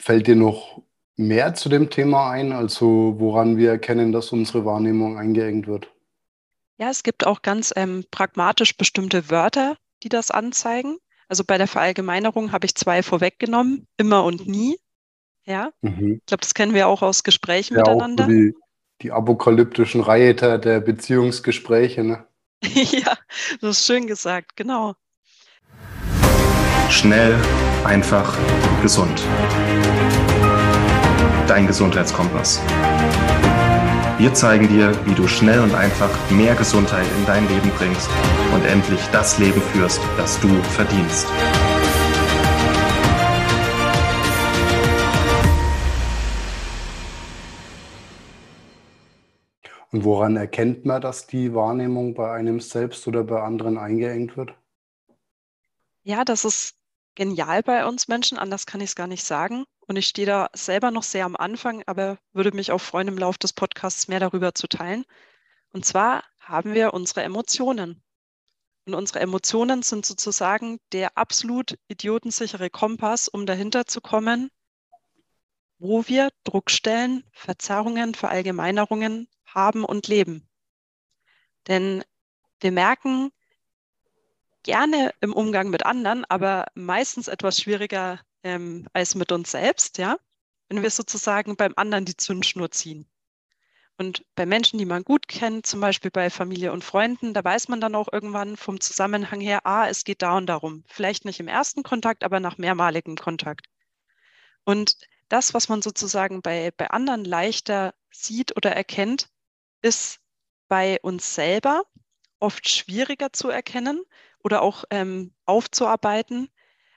fällt dir noch mehr zu dem Thema ein, also woran wir erkennen, dass unsere Wahrnehmung eingeengt wird? Ja, es gibt auch ganz ähm, pragmatisch bestimmte Wörter, die das anzeigen. Also bei der Verallgemeinerung habe ich zwei vorweggenommen, immer und nie. Ja, mhm. ich glaube, das kennen wir auch aus Gesprächen ja, miteinander. Auch so die, die apokalyptischen Reiter der Beziehungsgespräche, ne? ja, das ist schön gesagt, genau. Schnell, einfach, gesund. Dein Gesundheitskompass. Wir zeigen dir, wie du schnell und einfach mehr Gesundheit in dein Leben bringst und endlich das Leben führst, das du verdienst. Und woran erkennt man, dass die Wahrnehmung bei einem selbst oder bei anderen eingeengt wird? Ja, das ist genial bei uns Menschen, anders kann ich es gar nicht sagen. Und ich stehe da selber noch sehr am Anfang, aber würde mich auch freuen, im Laufe des Podcasts mehr darüber zu teilen. Und zwar haben wir unsere Emotionen. Und unsere Emotionen sind sozusagen der absolut idiotensichere Kompass, um dahinter zu kommen, wo wir Druckstellen, Verzerrungen, Verallgemeinerungen haben und leben. Denn wir merken gerne im Umgang mit anderen, aber meistens etwas schwieriger ähm, als mit uns selbst, ja, wenn wir sozusagen beim anderen die Zündschnur ziehen. Und bei Menschen, die man gut kennt, zum Beispiel bei Familie und Freunden, da weiß man dann auch irgendwann vom Zusammenhang her, ah, es geht da und darum. Vielleicht nicht im ersten Kontakt, aber nach mehrmaligem Kontakt. Und das, was man sozusagen bei, bei anderen leichter sieht oder erkennt, ist bei uns selber oft schwieriger zu erkennen oder auch ähm, aufzuarbeiten,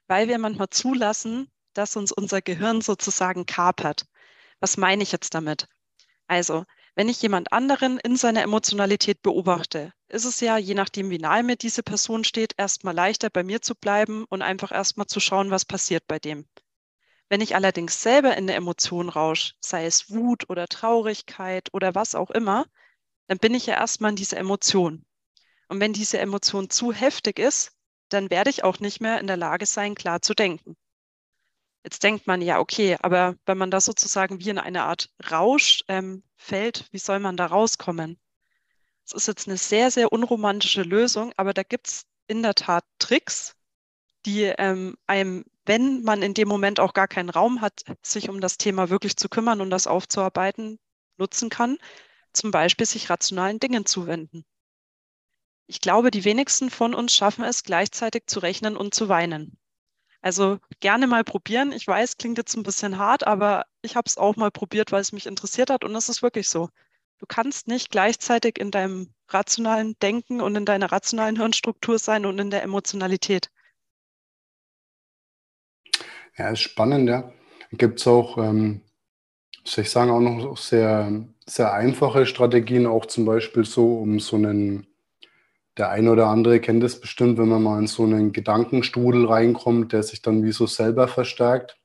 weil wir manchmal zulassen, dass uns unser Gehirn sozusagen kapert. Was meine ich jetzt damit? Also, wenn ich jemand anderen in seiner Emotionalität beobachte, ist es ja, je nachdem, wie nahe mir diese Person steht, erstmal leichter bei mir zu bleiben und einfach erstmal zu schauen, was passiert bei dem. Wenn ich allerdings selber in eine Emotion rausche, sei es Wut oder Traurigkeit oder was auch immer, dann bin ich ja erstmal in dieser Emotion. Und wenn diese Emotion zu heftig ist, dann werde ich auch nicht mehr in der Lage sein, klar zu denken. Jetzt denkt man, ja, okay, aber wenn man da sozusagen wie in eine Art Rausch ähm, fällt, wie soll man da rauskommen? Es ist jetzt eine sehr, sehr unromantische Lösung, aber da gibt es in der Tat Tricks, die ähm, einem, wenn man in dem Moment auch gar keinen Raum hat, sich um das Thema wirklich zu kümmern und das aufzuarbeiten, nutzen kann. Zum Beispiel sich rationalen Dingen zuwenden. Ich glaube, die wenigsten von uns schaffen es, gleichzeitig zu rechnen und zu weinen. Also gerne mal probieren. Ich weiß, klingt jetzt ein bisschen hart, aber ich habe es auch mal probiert, weil es mich interessiert hat und es ist wirklich so. Du kannst nicht gleichzeitig in deinem rationalen Denken und in deiner rationalen Hirnstruktur sein und in der Emotionalität. Ja, ist spannend, ja. Gibt es auch, ähm, soll ich sagen, auch noch sehr, sehr einfache Strategien, auch zum Beispiel so, um so einen der eine oder andere kennt es bestimmt, wenn man mal in so einen Gedankenstrudel reinkommt, der sich dann wie so selber verstärkt.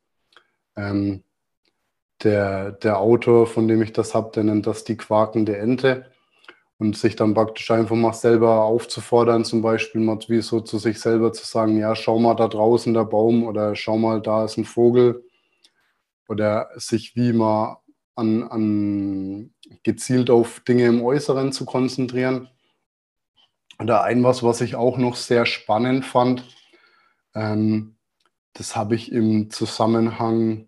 Ähm, der, der Autor, von dem ich das habe, der nennt das die quakende Ente. Und sich dann praktisch einfach mal selber aufzufordern, zum Beispiel mal wie so zu sich selber zu sagen, ja, schau mal da draußen der Baum oder schau mal, da ist ein Vogel. Oder sich wie mal an, an gezielt auf Dinge im Äußeren zu konzentrieren oder ein was, was ich auch noch sehr spannend fand, ähm, das habe ich im Zusammenhang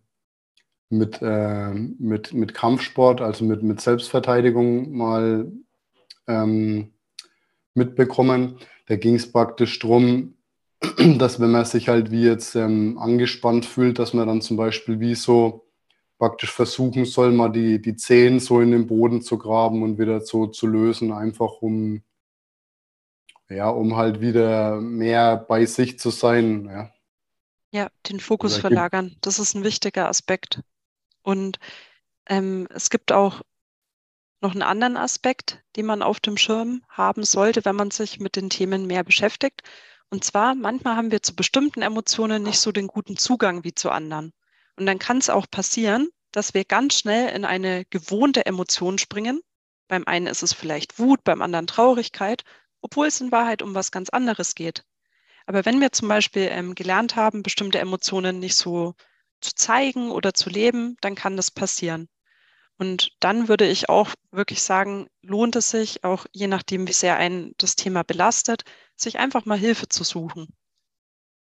mit, äh, mit, mit Kampfsport, also mit, mit Selbstverteidigung mal ähm, mitbekommen. Da ging es praktisch darum, dass wenn man sich halt wie jetzt ähm, angespannt fühlt, dass man dann zum Beispiel wie so praktisch versuchen soll, mal die, die Zehen so in den Boden zu graben und wieder so zu lösen, einfach um ja, um halt wieder mehr bei sich zu sein. Ja, ja den Fokus Oder verlagern. Das ist ein wichtiger Aspekt. Und ähm, es gibt auch noch einen anderen Aspekt, den man auf dem Schirm haben sollte, wenn man sich mit den Themen mehr beschäftigt. Und zwar, manchmal haben wir zu bestimmten Emotionen nicht so den guten Zugang wie zu anderen. Und dann kann es auch passieren, dass wir ganz schnell in eine gewohnte Emotion springen. Beim einen ist es vielleicht Wut, beim anderen Traurigkeit obwohl es in Wahrheit um was ganz anderes geht. Aber wenn wir zum Beispiel ähm, gelernt haben, bestimmte Emotionen nicht so zu zeigen oder zu leben, dann kann das passieren. Und dann würde ich auch wirklich sagen, lohnt es sich, auch je nachdem, wie sehr ein das Thema belastet, sich einfach mal Hilfe zu suchen.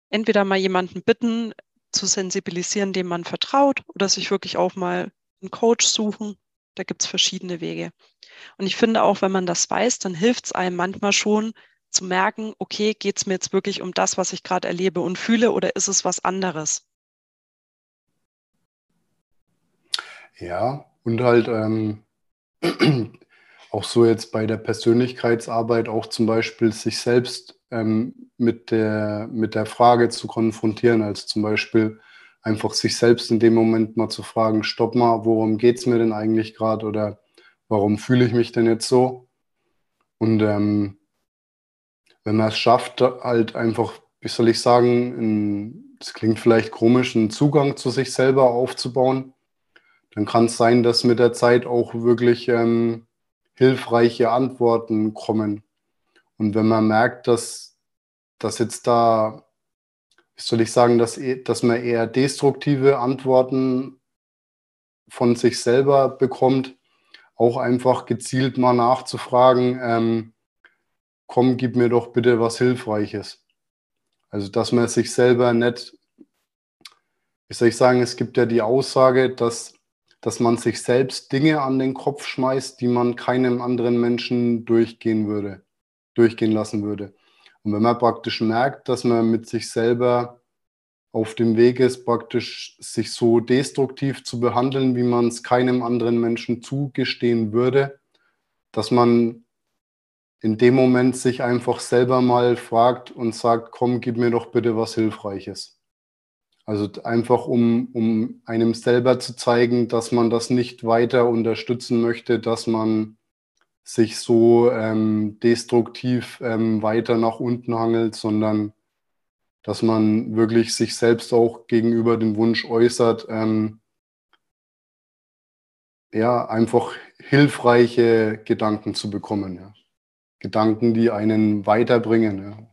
Entweder mal jemanden bitten, zu sensibilisieren, dem man vertraut, oder sich wirklich auch mal einen Coach suchen. Da gibt es verschiedene Wege. Und ich finde auch, wenn man das weiß, dann hilft es einem manchmal schon zu merken, okay, geht es mir jetzt wirklich um das, was ich gerade erlebe und fühle, oder ist es was anderes? Ja, und halt ähm, auch so jetzt bei der Persönlichkeitsarbeit auch zum Beispiel sich selbst ähm, mit, der, mit der Frage zu konfrontieren, als zum Beispiel einfach sich selbst in dem Moment mal zu fragen, stopp mal, worum geht es mir denn eigentlich gerade oder warum fühle ich mich denn jetzt so? Und ähm, wenn man es schafft, halt einfach, wie soll ich sagen, es klingt vielleicht komisch, einen Zugang zu sich selber aufzubauen, dann kann es sein, dass mit der Zeit auch wirklich ähm, hilfreiche Antworten kommen. Und wenn man merkt, dass, dass jetzt da, soll ich sagen, dass, e, dass man eher destruktive Antworten von sich selber bekommt, auch einfach gezielt mal nachzufragen, ähm, komm, gib mir doch bitte was Hilfreiches. Also, dass man sich selber nicht, wie soll ich sagen, es gibt ja die Aussage, dass dass man sich selbst Dinge an den Kopf schmeißt, die man keinem anderen Menschen durchgehen würde, durchgehen lassen würde. Und wenn man praktisch merkt, dass man mit sich selber auf dem Weg ist, praktisch sich so destruktiv zu behandeln, wie man es keinem anderen Menschen zugestehen würde, dass man in dem Moment sich einfach selber mal fragt und sagt, komm, gib mir doch bitte was Hilfreiches. Also einfach, um, um einem selber zu zeigen, dass man das nicht weiter unterstützen möchte, dass man sich so ähm, destruktiv ähm, weiter nach unten hangelt, sondern dass man wirklich sich selbst auch gegenüber den Wunsch äußert, ähm, ja, einfach hilfreiche Gedanken zu bekommen. Ja. Gedanken, die einen weiterbringen. Ja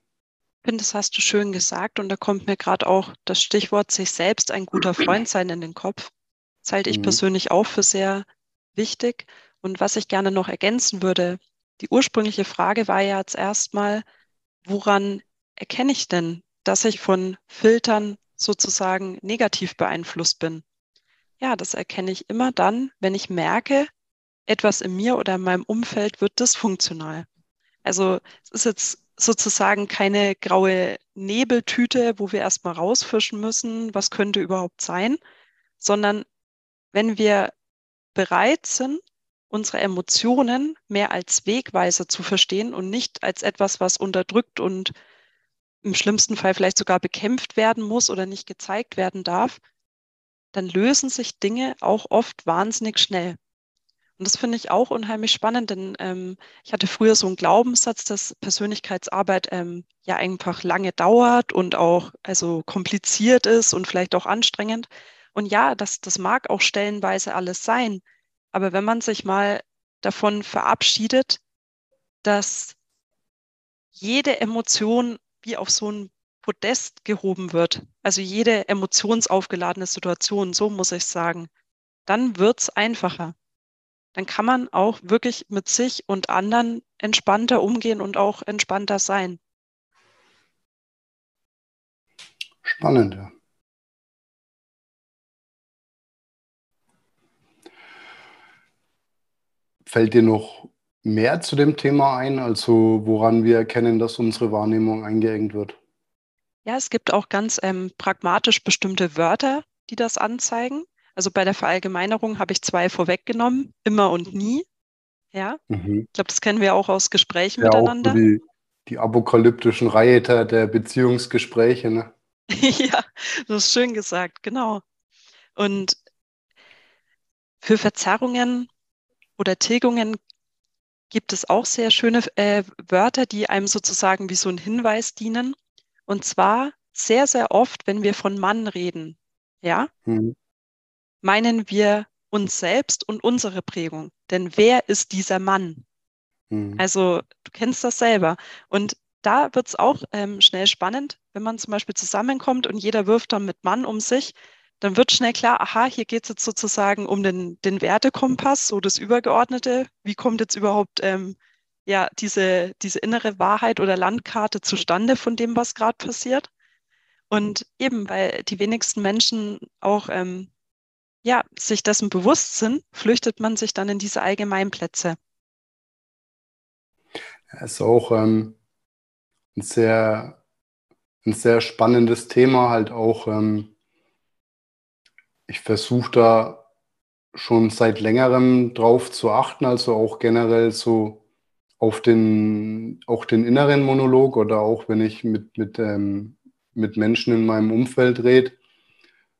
finde, das hast du schön gesagt. Und da kommt mir gerade auch das Stichwort sich selbst ein guter Freund sein in den Kopf. Das halte ich mhm. persönlich auch für sehr wichtig. Und was ich gerne noch ergänzen würde, die ursprüngliche Frage war ja jetzt erstmal, woran erkenne ich denn, dass ich von Filtern sozusagen negativ beeinflusst bin? Ja, das erkenne ich immer dann, wenn ich merke, etwas in mir oder in meinem Umfeld wird dysfunktional. Also es ist jetzt sozusagen keine graue Nebeltüte, wo wir erstmal rausfischen müssen, was könnte überhaupt sein, sondern wenn wir bereit sind, unsere Emotionen mehr als Wegweiser zu verstehen und nicht als etwas, was unterdrückt und im schlimmsten Fall vielleicht sogar bekämpft werden muss oder nicht gezeigt werden darf, dann lösen sich Dinge auch oft wahnsinnig schnell. Und das finde ich auch unheimlich spannend, denn ähm, ich hatte früher so einen Glaubenssatz, dass Persönlichkeitsarbeit ähm, ja einfach lange dauert und auch also kompliziert ist und vielleicht auch anstrengend. Und ja, das, das mag auch stellenweise alles sein. Aber wenn man sich mal davon verabschiedet, dass jede Emotion wie auf so ein Podest gehoben wird, also jede emotionsaufgeladene Situation, so muss ich sagen, dann wird es einfacher dann kann man auch wirklich mit sich und anderen entspannter umgehen und auch entspannter sein. Spannend, ja. Fällt dir noch mehr zu dem Thema ein, also woran wir erkennen, dass unsere Wahrnehmung eingeengt wird? Ja, es gibt auch ganz ähm, pragmatisch bestimmte Wörter, die das anzeigen. Also bei der Verallgemeinerung habe ich zwei vorweggenommen, immer und nie. Ja, mhm. ich glaube, das kennen wir auch aus Gesprächen ja, miteinander. Auch die, die apokalyptischen Reiter der Beziehungsgespräche, ne? ja, das ist schön gesagt, genau. Und für Verzerrungen oder Tilgungen gibt es auch sehr schöne äh, Wörter, die einem sozusagen wie so ein Hinweis dienen. Und zwar sehr, sehr oft, wenn wir von Mann reden, ja, mhm meinen wir uns selbst und unsere Prägung. Denn wer ist dieser Mann? Mhm. Also du kennst das selber. Und da wird es auch ähm, schnell spannend, wenn man zum Beispiel zusammenkommt und jeder wirft dann mit Mann um sich, dann wird schnell klar, aha, hier geht es jetzt sozusagen um den, den Wertekompass, so das Übergeordnete. Wie kommt jetzt überhaupt ähm, ja, diese, diese innere Wahrheit oder Landkarte zustande von dem, was gerade passiert? Und eben, weil die wenigsten Menschen auch ähm, ja, sich dessen bewusst sind, flüchtet man sich dann in diese Allgemeinplätze. Es ist auch ähm, ein, sehr, ein sehr spannendes Thema, halt auch. Ähm, ich versuche da schon seit längerem drauf zu achten, also auch generell so auf den, auch den inneren Monolog oder auch wenn ich mit, mit, ähm, mit Menschen in meinem Umfeld rede,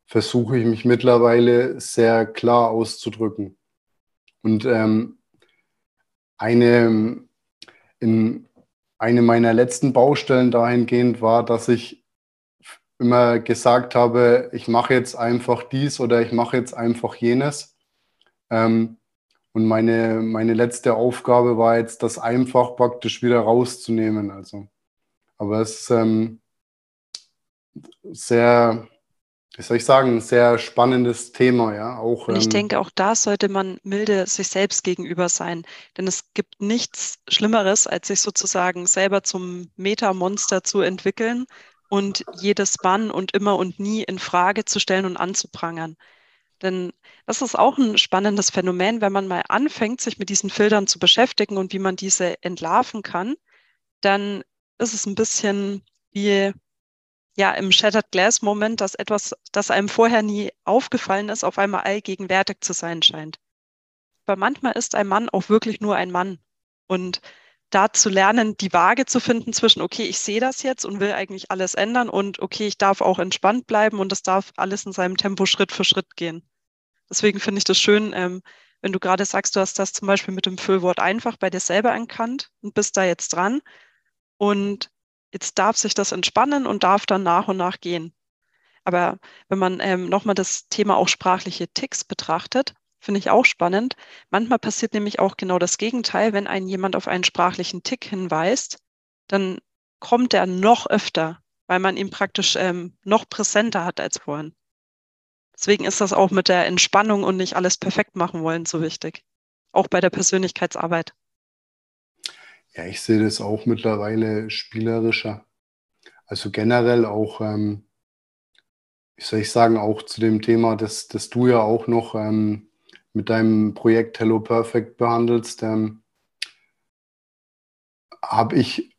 versuche ich mich mittlerweile sehr klar auszudrücken. Und ähm, eine, in, eine meiner letzten Baustellen dahingehend war, dass ich immer gesagt habe, ich mache jetzt einfach dies oder ich mache jetzt einfach jenes. Ähm, und meine, meine letzte Aufgabe war jetzt, das einfach praktisch wieder rauszunehmen. Also, aber es ist ähm, sehr, wie soll ich sagen, ein sehr spannendes Thema, ja. Auch, und ich ähm, denke, auch da sollte man milde sich selbst gegenüber sein. Denn es gibt nichts Schlimmeres, als sich sozusagen selber zum Metamonster zu entwickeln und jedes Wann und immer und nie in Frage zu stellen und anzuprangern. Denn das ist auch ein spannendes Phänomen, wenn man mal anfängt, sich mit diesen Filtern zu beschäftigen und wie man diese entlarven kann, dann ist es ein bisschen wie ja im Shattered Glass Moment, dass etwas, das einem vorher nie aufgefallen ist, auf einmal allgegenwärtig zu sein scheint. Aber manchmal ist ein Mann auch wirklich nur ein Mann. Und da zu lernen, die Waage zu finden zwischen, okay, ich sehe das jetzt und will eigentlich alles ändern und okay, ich darf auch entspannt bleiben und es darf alles in seinem Tempo Schritt für Schritt gehen. Deswegen finde ich das schön, ähm, wenn du gerade sagst, du hast das zum Beispiel mit dem Füllwort einfach bei dir selber erkannt und bist da jetzt dran und jetzt darf sich das entspannen und darf dann nach und nach gehen. Aber wenn man ähm, nochmal das Thema auch sprachliche Ticks betrachtet, Finde ich auch spannend. Manchmal passiert nämlich auch genau das Gegenteil. Wenn ein jemand auf einen sprachlichen Tick hinweist, dann kommt er noch öfter, weil man ihn praktisch ähm, noch präsenter hat als vorhin. Deswegen ist das auch mit der Entspannung und nicht alles perfekt machen wollen so wichtig. Auch bei der Persönlichkeitsarbeit. Ja, ich sehe das auch mittlerweile spielerischer. Also generell auch, ähm, wie soll ich sagen, auch zu dem Thema, dass, dass du ja auch noch ähm, mit deinem Projekt Hello Perfect behandelst, ähm, habe ich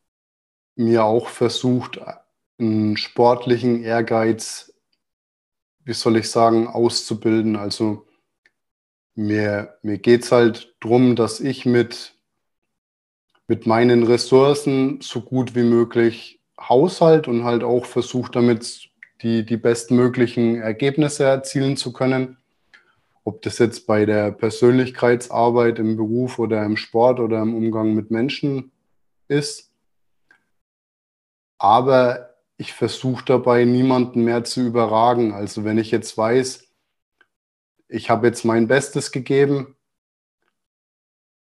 mir auch versucht, einen sportlichen Ehrgeiz, wie soll ich sagen, auszubilden. Also mir, mir geht es halt darum, dass ich mit, mit meinen Ressourcen so gut wie möglich haushalt und halt auch versuche, damit die, die bestmöglichen Ergebnisse erzielen zu können. Ob das jetzt bei der Persönlichkeitsarbeit im Beruf oder im Sport oder im Umgang mit Menschen ist. Aber ich versuche dabei, niemanden mehr zu überragen. Also wenn ich jetzt weiß, ich habe jetzt mein Bestes gegeben,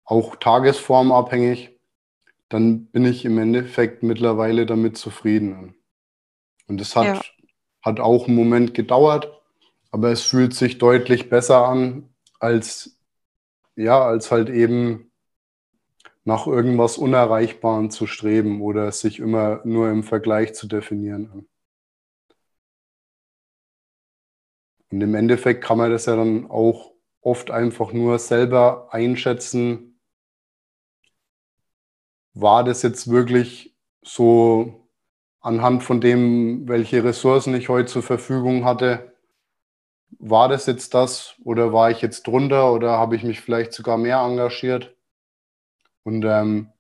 auch tagesformabhängig, dann bin ich im Endeffekt mittlerweile damit zufrieden. Und es hat, ja. hat auch einen Moment gedauert, aber es fühlt sich deutlich besser an, als, ja, als halt eben nach irgendwas Unerreichbarem zu streben oder sich immer nur im Vergleich zu definieren. Und im Endeffekt kann man das ja dann auch oft einfach nur selber einschätzen, war das jetzt wirklich so anhand von dem, welche Ressourcen ich heute zur Verfügung hatte, war das jetzt das oder war ich jetzt drunter oder habe ich mich vielleicht sogar mehr engagiert? Und ähm,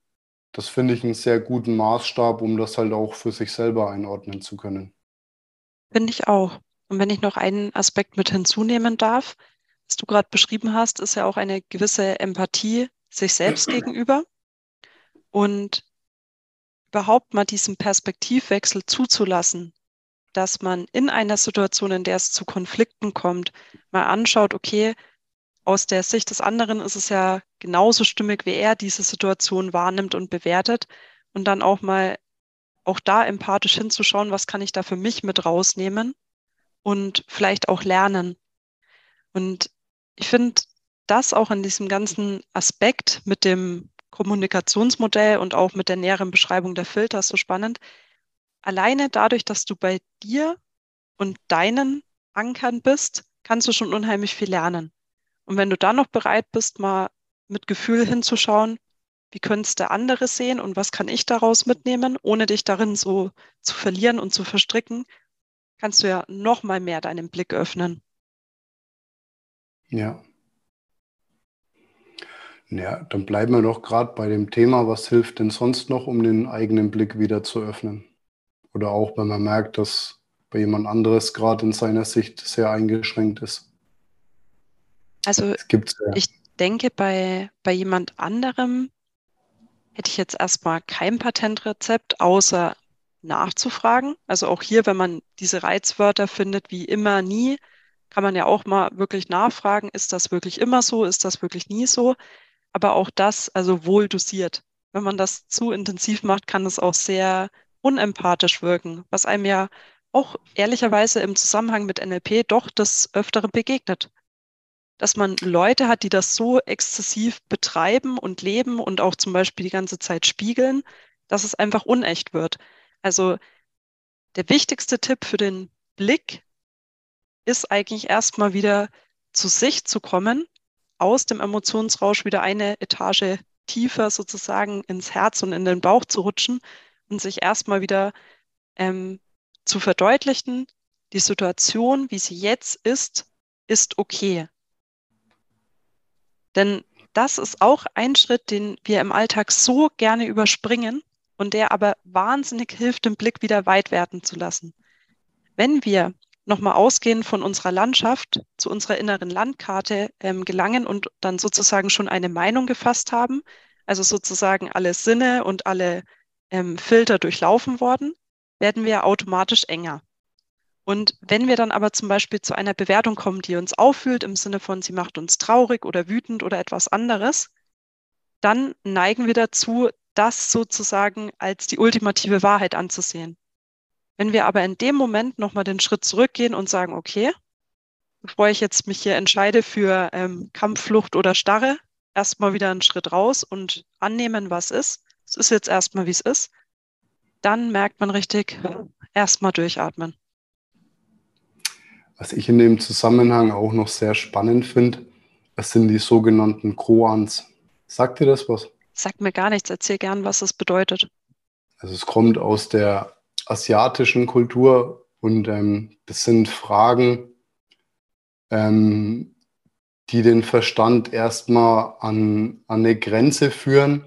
das finde ich einen sehr guten Maßstab, um das halt auch für sich selber einordnen zu können. Finde ich auch. Und wenn ich noch einen Aspekt mit hinzunehmen darf, was du gerade beschrieben hast, ist ja auch eine gewisse Empathie sich selbst gegenüber und überhaupt mal diesen Perspektivwechsel zuzulassen, dass man in einer Situation, in der es zu Konflikten kommt, mal anschaut, okay, aus der Sicht des anderen ist es ja genauso stimmig, wie er diese Situation wahrnimmt und bewertet und dann auch mal auch da empathisch hinzuschauen, was kann ich da für mich mit rausnehmen und vielleicht auch lernen. Und ich finde das auch in diesem ganzen Aspekt mit dem Kommunikationsmodell und auch mit der näheren Beschreibung der Filter so spannend. Alleine dadurch, dass du bei dir und deinen Ankern bist, kannst du schon unheimlich viel lernen. Und wenn du dann noch bereit bist, mal mit Gefühl hinzuschauen, wie könnte der andere sehen und was kann ich daraus mitnehmen, ohne dich darin so zu verlieren und zu verstricken, kannst du ja noch mal mehr deinen Blick öffnen. Ja. Ja, dann bleiben wir doch gerade bei dem Thema, was hilft denn sonst noch, um den eigenen Blick wieder zu öffnen? Oder auch, wenn man merkt, dass bei jemand anderes gerade in seiner Sicht sehr eingeschränkt ist. Also ich denke, bei, bei jemand anderem hätte ich jetzt erstmal kein Patentrezept, außer nachzufragen. Also auch hier, wenn man diese Reizwörter findet wie immer, nie, kann man ja auch mal wirklich nachfragen, ist das wirklich immer so, ist das wirklich nie so? Aber auch das, also wohl dosiert. Wenn man das zu intensiv macht, kann es auch sehr unempathisch wirken, was einem ja auch ehrlicherweise im Zusammenhang mit NLP doch des Öfteren begegnet dass man Leute hat, die das so exzessiv betreiben und leben und auch zum Beispiel die ganze Zeit spiegeln, dass es einfach unecht wird. Also der wichtigste Tipp für den Blick ist eigentlich erstmal wieder zu sich zu kommen, aus dem Emotionsrausch wieder eine Etage tiefer sozusagen ins Herz und in den Bauch zu rutschen sich erstmal wieder ähm, zu verdeutlichen, die Situation, wie sie jetzt ist, ist okay. Denn das ist auch ein Schritt, den wir im Alltag so gerne überspringen und der aber wahnsinnig hilft, den Blick wieder weit werden zu lassen. Wenn wir nochmal ausgehend von unserer Landschaft zu unserer inneren Landkarte ähm, gelangen und dann sozusagen schon eine Meinung gefasst haben, also sozusagen alle Sinne und alle ähm, Filter durchlaufen worden, werden wir automatisch enger. Und wenn wir dann aber zum Beispiel zu einer Bewertung kommen, die uns auffühlt, im Sinne von, sie macht uns traurig oder wütend oder etwas anderes, dann neigen wir dazu, das sozusagen als die ultimative Wahrheit anzusehen. Wenn wir aber in dem Moment nochmal den Schritt zurückgehen und sagen, okay, bevor ich jetzt mich hier entscheide für ähm, Kampf, Flucht oder Starre, erstmal wieder einen Schritt raus und annehmen, was ist. Es ist jetzt erstmal, wie es ist. Dann merkt man richtig, erstmal durchatmen. Was ich in dem Zusammenhang auch noch sehr spannend finde, das sind die sogenannten Koans. Sagt dir das was? Sagt mir gar nichts. Erzähl gern, was es bedeutet. Also es kommt aus der asiatischen Kultur und ähm, das sind Fragen, ähm, die den Verstand erstmal an, an eine Grenze führen.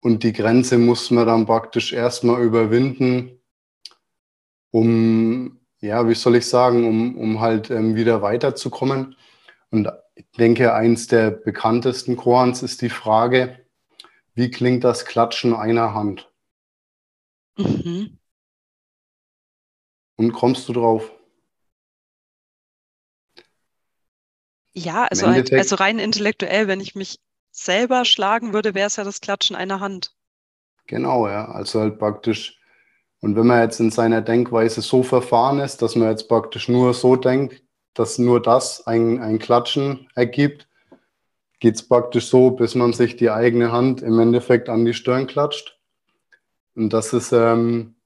Und die Grenze muss man dann praktisch erstmal überwinden, um ja, wie soll ich sagen, um, um halt ähm, wieder weiterzukommen. Und ich denke, eins der bekanntesten Korans ist die Frage, wie klingt das Klatschen einer Hand? Mhm. Und kommst du drauf? Ja, also, also rein intellektuell, wenn ich mich selber schlagen würde, wäre es ja das Klatschen einer Hand. Genau, ja. Also halt praktisch und wenn man jetzt in seiner Denkweise so verfahren ist, dass man jetzt praktisch nur so denkt, dass nur das ein, ein Klatschen ergibt, geht es praktisch so, bis man sich die eigene Hand im Endeffekt an die Stirn klatscht. Und das ist, ähm,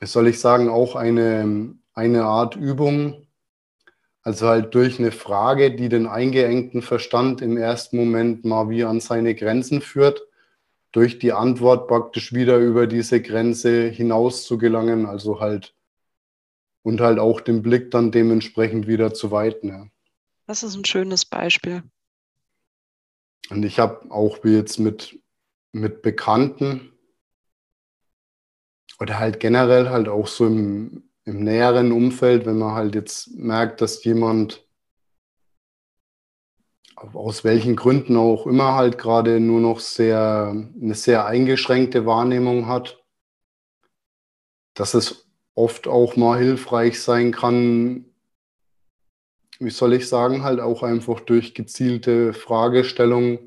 soll ich sagen, auch eine, eine Art Übung, also halt durch eine Frage, die den eingeengten Verstand im ersten Moment mal wie an seine Grenzen führt durch die Antwort praktisch wieder über diese Grenze hinaus zu gelangen, also halt und halt auch den Blick dann dementsprechend wieder zu weiten. Ja. Das ist ein schönes Beispiel. Und ich habe auch wie jetzt mit, mit Bekannten oder halt generell halt auch so im, im näheren Umfeld, wenn man halt jetzt merkt, dass jemand aus welchen Gründen auch immer halt gerade nur noch sehr, eine sehr eingeschränkte Wahrnehmung hat, dass es oft auch mal hilfreich sein kann, wie soll ich sagen, halt auch einfach durch gezielte Fragestellung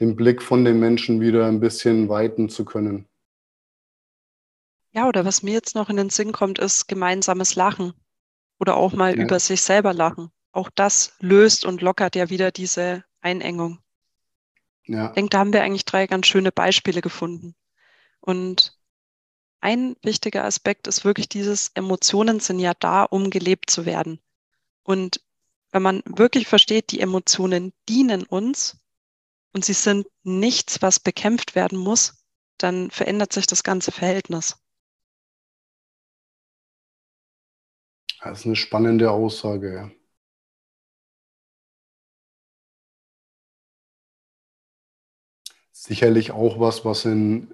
den Blick von den Menschen wieder ein bisschen weiten zu können. Ja, oder was mir jetzt noch in den Sinn kommt, ist gemeinsames Lachen oder auch mal Ja. über sich selber lachen. Auch das löst und lockert ja wieder diese Einengung. Ja, Ich denke, da haben wir eigentlich drei ganz schöne Beispiele gefunden. Und ein wichtiger Aspekt ist wirklich dieses, Emotionen sind ja da, um gelebt zu werden. Und wenn man wirklich versteht, die Emotionen dienen uns und sie sind nichts, was bekämpft werden muss, dann verändert sich das ganze Verhältnis. Das ist eine spannende Aussage. Ja. Sicherlich auch was, was in,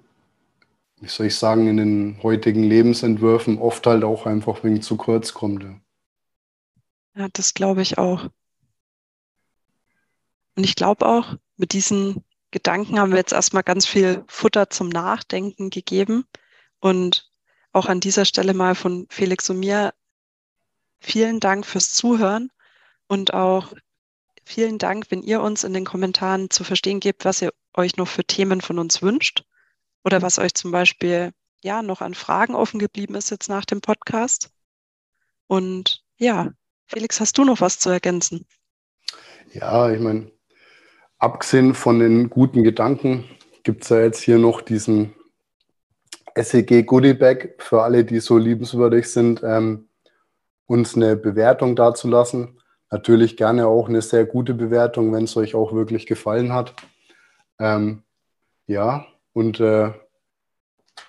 wie soll ich sagen, in den heutigen Lebensentwürfen oft halt auch einfach wegen zu kurz kommt. Ja. Ja, das glaube ich auch. Und ich glaube auch, mit diesen Gedanken haben wir jetzt erstmal ganz viel Futter zum Nachdenken gegeben. Und auch an dieser Stelle mal von Felix und mir vielen Dank fürs Zuhören und auch vielen Dank, wenn ihr uns in den Kommentaren zu verstehen gebt, was ihr euch noch für Themen von uns wünscht oder was euch zum Beispiel ja noch an Fragen offen geblieben ist jetzt nach dem Podcast. Und ja, Felix, hast du noch was zu ergänzen? Ja, ich meine, abgesehen von den guten Gedanken gibt es ja jetzt hier noch diesen SEG Goodie Bag für alle, die so liebenswürdig sind, ähm, uns eine Bewertung dazulassen. Natürlich gerne auch eine sehr gute Bewertung, wenn es euch auch wirklich gefallen hat. Ähm, ja, und äh,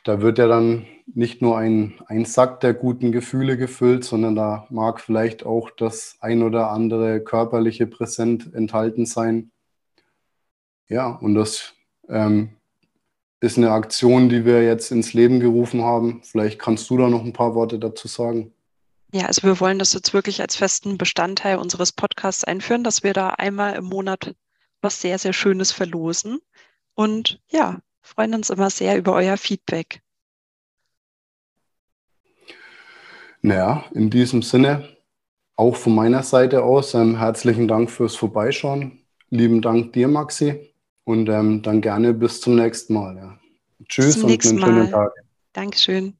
da wird ja dann nicht nur ein, ein Sack der guten Gefühle gefüllt, sondern da mag vielleicht auch das ein oder andere körperliche Präsent enthalten sein. Ja, und das ähm, ist eine Aktion, die wir jetzt ins Leben gerufen haben. Vielleicht kannst du da noch ein paar Worte dazu sagen. Ja, also wir wollen das jetzt wirklich als festen Bestandteil unseres Podcasts einführen, dass wir da einmal im Monat was sehr, sehr Schönes verlosen. Und ja, freuen uns immer sehr über euer Feedback. Naja, in diesem Sinne, auch von meiner Seite aus, ähm, herzlichen Dank fürs Vorbeischauen. Lieben Dank dir, Maxi. Und ähm, dann gerne bis zum nächsten Mal. Ja. Tschüss zum und einen schönen Mal. Tag. Dankeschön.